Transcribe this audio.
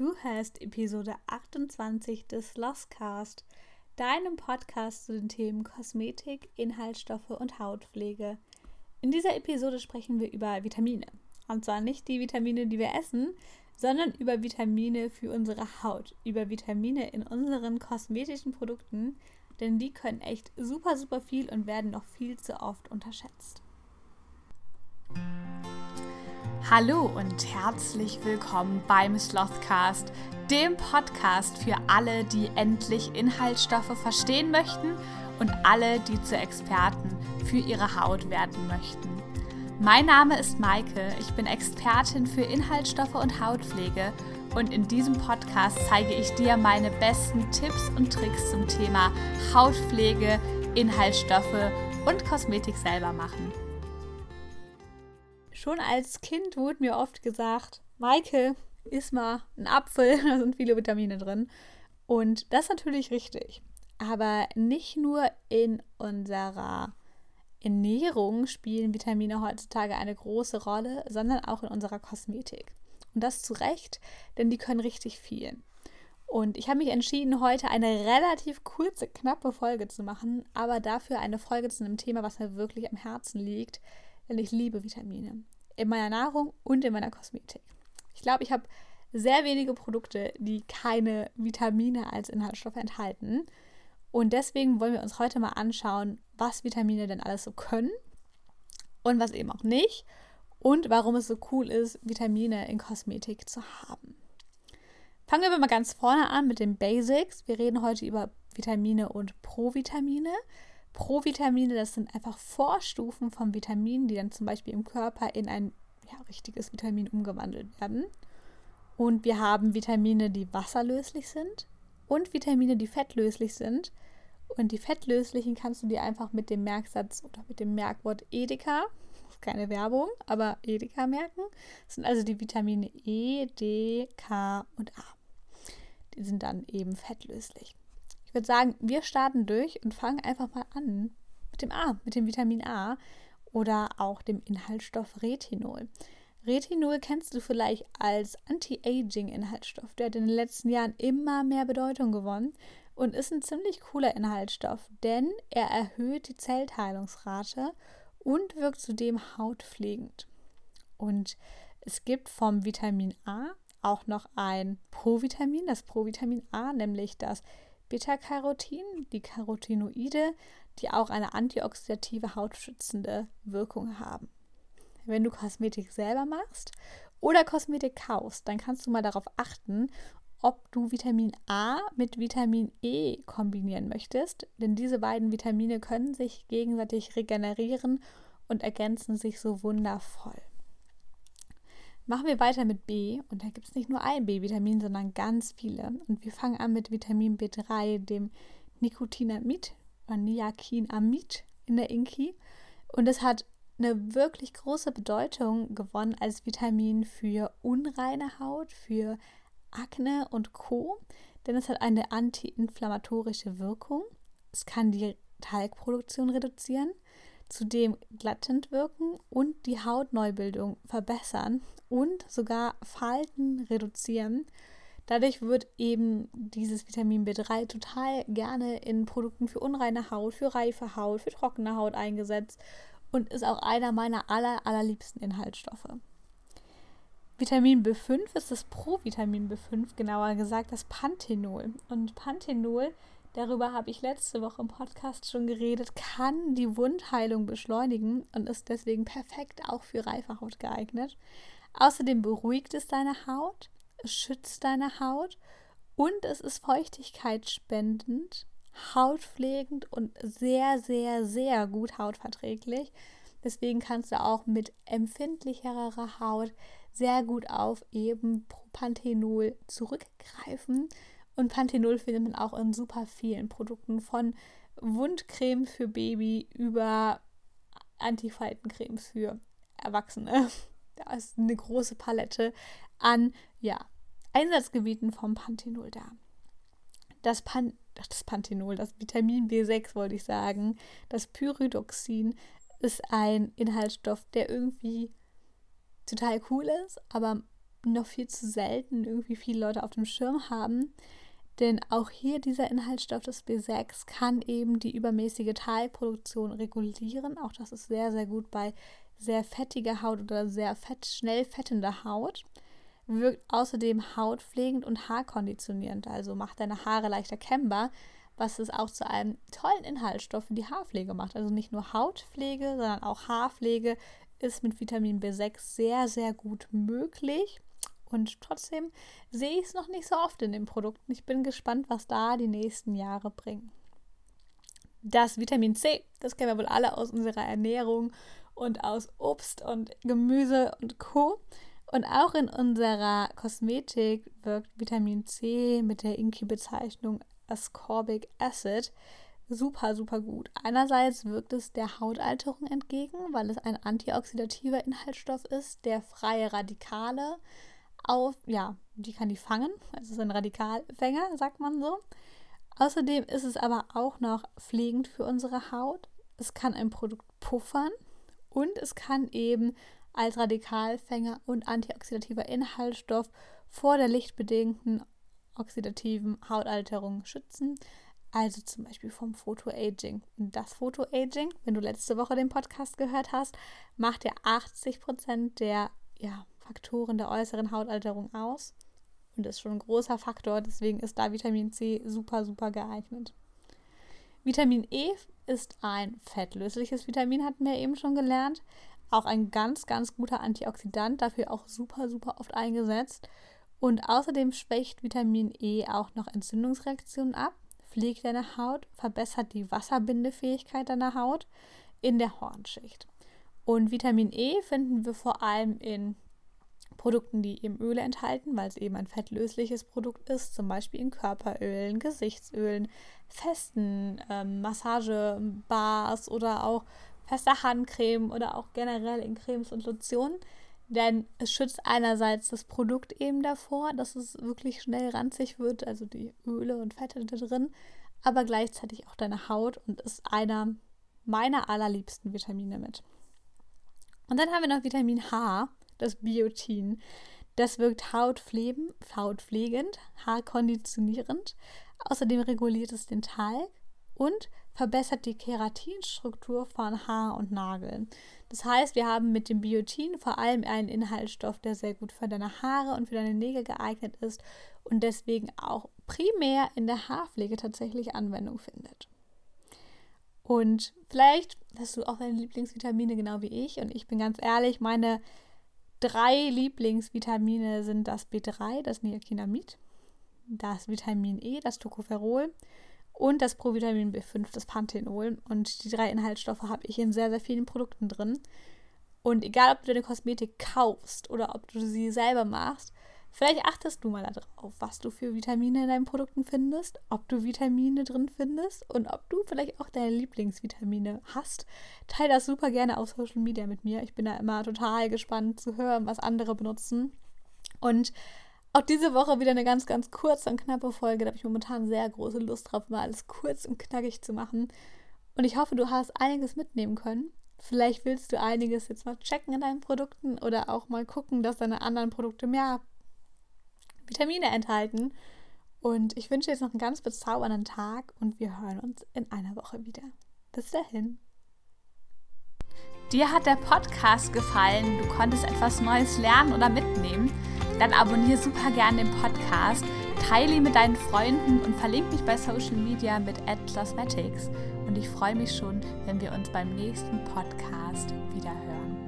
Du hörst Episode 28 des Lostcast, deinem Podcast zu den Themen Kosmetik, Inhaltsstoffe und Hautpflege. In dieser Episode sprechen wir über Vitamine. Und zwar nicht die Vitamine, die wir essen, sondern über Vitamine für unsere Haut, über Vitamine in unseren kosmetischen Produkten, denn die können echt super, super viel und werden noch viel zu oft unterschätzt. Hallo und herzlich willkommen beim Slothcast, dem Podcast für alle, die endlich Inhaltsstoffe verstehen möchten und alle, die zu Experten für ihre Haut werden möchten. Mein Name ist Maike, ich bin Expertin für Inhaltsstoffe und Hautpflege und in diesem Podcast zeige ich dir meine besten Tipps und Tricks zum Thema Hautpflege, Inhaltsstoffe und Kosmetik selber machen. Schon als Kind wurde mir oft gesagt, Maike, iss mal einen Apfel, da sind viele Vitamine drin. Und das ist natürlich richtig. Aber nicht nur in unserer Ernährung spielen Vitamine heutzutage eine große Rolle, sondern auch in unserer Kosmetik. Und das zu Recht, denn die können richtig viel. Und ich habe mich entschieden, heute eine relativ kurze, knappe Folge zu machen, aber dafür eine Folge zu einem Thema, was mir wirklich am Herzen liegt, denn ich liebe Vitamine. In meiner Nahrung und in meiner Kosmetik. Ich glaube, ich habe sehr wenige Produkte, die keine Vitamine als Inhaltsstoffe enthalten. Und deswegen wollen wir uns heute mal anschauen, was Vitamine denn alles so können und was eben auch nicht und warum es so cool ist, Vitamine in Kosmetik zu haben. Fangen wir mal ganz vorne an mit den Basics. Wir reden heute über Vitamine und Provitamine. Provitamine, das sind einfach Vorstufen von Vitaminen, die dann zum Beispiel im Körper in ein ja, richtiges Vitamin umgewandelt werden. Und wir haben Vitamine, die wasserlöslich sind und Vitamine, die fettlöslich sind. Und die fettlöslichen kannst du dir einfach mit dem Merksatz oder mit dem Merkwort Edeka, keine Werbung, aber Edeka merken. Das sind also die Vitamine E, D, K und A. Die sind dann eben fettlöslich. Ich würde sagen, wir starten durch und fangen einfach mal an mit dem A, mit dem Vitamin A oder auch dem Inhaltsstoff Retinol. Retinol kennst du vielleicht als Anti-Aging-Inhaltsstoff. Der hat in den letzten Jahren immer mehr Bedeutung gewonnen und ist ein ziemlich cooler Inhaltsstoff, denn er erhöht die Zellteilungsrate und wirkt zudem hautpflegend. Und es gibt vom Vitamin A auch noch ein Provitamin, das Provitamin A, nämlich das Beta-Carotin, die Carotinoide, die auch eine antioxidative, hautschützende Wirkung haben. Wenn du Kosmetik selber machst oder Kosmetik kaufst, dann kannst du mal darauf achten, ob du Vitamin A mit Vitamin E kombinieren möchtest, denn diese beiden Vitamine können sich gegenseitig regenerieren und ergänzen sich so wundervoll. Machen wir weiter mit B und da gibt es nicht nur ein B-Vitamin, sondern ganz viele. Und wir fangen an mit Vitamin B3, dem Nicotinamid oder Niacinamid in der Inki. Und es hat eine wirklich große Bedeutung gewonnen als Vitamin für unreine Haut, für Akne und Co. Denn es hat eine antiinflammatorische Wirkung. Es kann die Talgproduktion reduzieren zudem glattend wirken und die Hautneubildung verbessern und sogar Falten reduzieren. Dadurch wird eben dieses Vitamin B3 total gerne in Produkten für unreine Haut, für reife Haut, für trockene Haut eingesetzt und ist auch einer meiner aller, allerliebsten Inhaltsstoffe. Vitamin B5 ist das Provitamin B5, genauer gesagt das Panthenol. Und Panthenol darüber habe ich letzte Woche im Podcast schon geredet, kann die Wundheilung beschleunigen und ist deswegen perfekt auch für reife Haut geeignet. Außerdem beruhigt es deine Haut, schützt deine Haut und es ist feuchtigkeitsspendend, hautpflegend und sehr, sehr, sehr gut hautverträglich. Deswegen kannst du auch mit empfindlicherer Haut sehr gut auf eben Panthenol zurückgreifen und Panthenol findet man auch in super vielen Produkten, von Wundcreme für Baby über Antifaltencremes für Erwachsene. Da ist eine große Palette an ja, Einsatzgebieten vom Panthenol da. Das, Pan das Panthenol, das Vitamin B6 wollte ich sagen, das Pyridoxin ist ein Inhaltsstoff, der irgendwie total cool ist, aber noch viel zu selten irgendwie viele Leute auf dem Schirm haben. Denn auch hier dieser Inhaltsstoff des B6 kann eben die übermäßige Teilproduktion regulieren. Auch das ist sehr, sehr gut bei sehr fettiger Haut oder sehr fett, schnell fettender Haut. Wirkt außerdem hautpflegend und haarkonditionierend, also macht deine Haare leichter kämmbar, was es auch zu einem tollen Inhaltsstoff für die Haarpflege macht. Also nicht nur Hautpflege, sondern auch Haarpflege ist mit Vitamin B6 sehr, sehr gut möglich. Und trotzdem sehe ich es noch nicht so oft in den Produkten. Ich bin gespannt, was da die nächsten Jahre bringen. Das Vitamin C, das kennen wir wohl alle aus unserer Ernährung und aus Obst und Gemüse und Co. Und auch in unserer Kosmetik wirkt Vitamin C mit der Inki-Bezeichnung Ascorbic Acid super, super gut. Einerseits wirkt es der Hautalterung entgegen, weil es ein antioxidativer Inhaltsstoff ist, der freie Radikale auf, ja, die kann die fangen. Es ist ein Radikalfänger, sagt man so. Außerdem ist es aber auch noch pflegend für unsere Haut. Es kann ein Produkt puffern und es kann eben als Radikalfänger und antioxidativer Inhaltsstoff vor der lichtbedingten oxidativen Hautalterung schützen, also zum Beispiel vom Photoaging. Und das Photoaging, wenn du letzte Woche den Podcast gehört hast, macht ja 80 Prozent der ja, Faktoren der äußeren Hautalterung aus und ist schon ein großer Faktor, deswegen ist da Vitamin C super, super geeignet. Vitamin E ist ein fettlösliches Vitamin, hatten wir eben schon gelernt. Auch ein ganz, ganz guter Antioxidant, dafür auch super, super oft eingesetzt. Und außerdem schwächt Vitamin E auch noch Entzündungsreaktionen ab, pflegt deine Haut, verbessert die Wasserbindefähigkeit deiner Haut in der Hornschicht. Und Vitamin E finden wir vor allem in Produkten, die eben Öle enthalten, weil es eben ein fettlösliches Produkt ist, zum Beispiel in Körperölen, Gesichtsölen, festen ähm, Massagebars oder auch fester Handcreme oder auch generell in Cremes und Lotionen. Denn es schützt einerseits das Produkt eben davor, dass es wirklich schnell ranzig wird, also die Öle und Fette da drin, aber gleichzeitig auch deine Haut und ist einer meiner allerliebsten Vitamine mit. Und dann haben wir noch Vitamin H das Biotin. Das wirkt hautpflegend, hautpflegend, haarkonditionierend. Außerdem reguliert es den Talg und verbessert die Keratinstruktur von Haar und Nageln. Das heißt, wir haben mit dem Biotin vor allem einen Inhaltsstoff, der sehr gut für deine Haare und für deine Nägel geeignet ist und deswegen auch primär in der Haarpflege tatsächlich Anwendung findet. Und vielleicht hast du auch deine Lieblingsvitamine genau wie ich und ich bin ganz ehrlich, meine drei Lieblingsvitamine sind das B3, das Niacinamid, das Vitamin E, das Tocopherol und das Provitamin B5, das Panthenol. Und die drei Inhaltsstoffe habe ich in sehr, sehr vielen Produkten drin. Und egal, ob du deine Kosmetik kaufst oder ob du sie selber machst, Vielleicht achtest du mal darauf, was du für Vitamine in deinen Produkten findest, ob du Vitamine drin findest und ob du vielleicht auch deine Lieblingsvitamine hast. Teil das super gerne auf Social Media mit mir. Ich bin da immer total gespannt zu hören, was andere benutzen. Und auch diese Woche wieder eine ganz, ganz kurze und knappe Folge. Da habe ich momentan sehr große Lust drauf, mal alles kurz und knackig zu machen. Und ich hoffe, du hast einiges mitnehmen können. Vielleicht willst du einiges jetzt mal checken in deinen Produkten oder auch mal gucken, dass deine anderen Produkte mehr Vitamine enthalten. Und ich wünsche jetzt noch einen ganz bezaubernden Tag und wir hören uns in einer Woche wieder. Bis dahin. Dir hat der Podcast gefallen, du konntest etwas Neues lernen oder mitnehmen, dann abonniere super gerne den Podcast, teile ihn mit deinen Freunden und verlinke mich bei Social Media mit Cosmetics. Und ich freue mich schon, wenn wir uns beim nächsten Podcast wieder hören.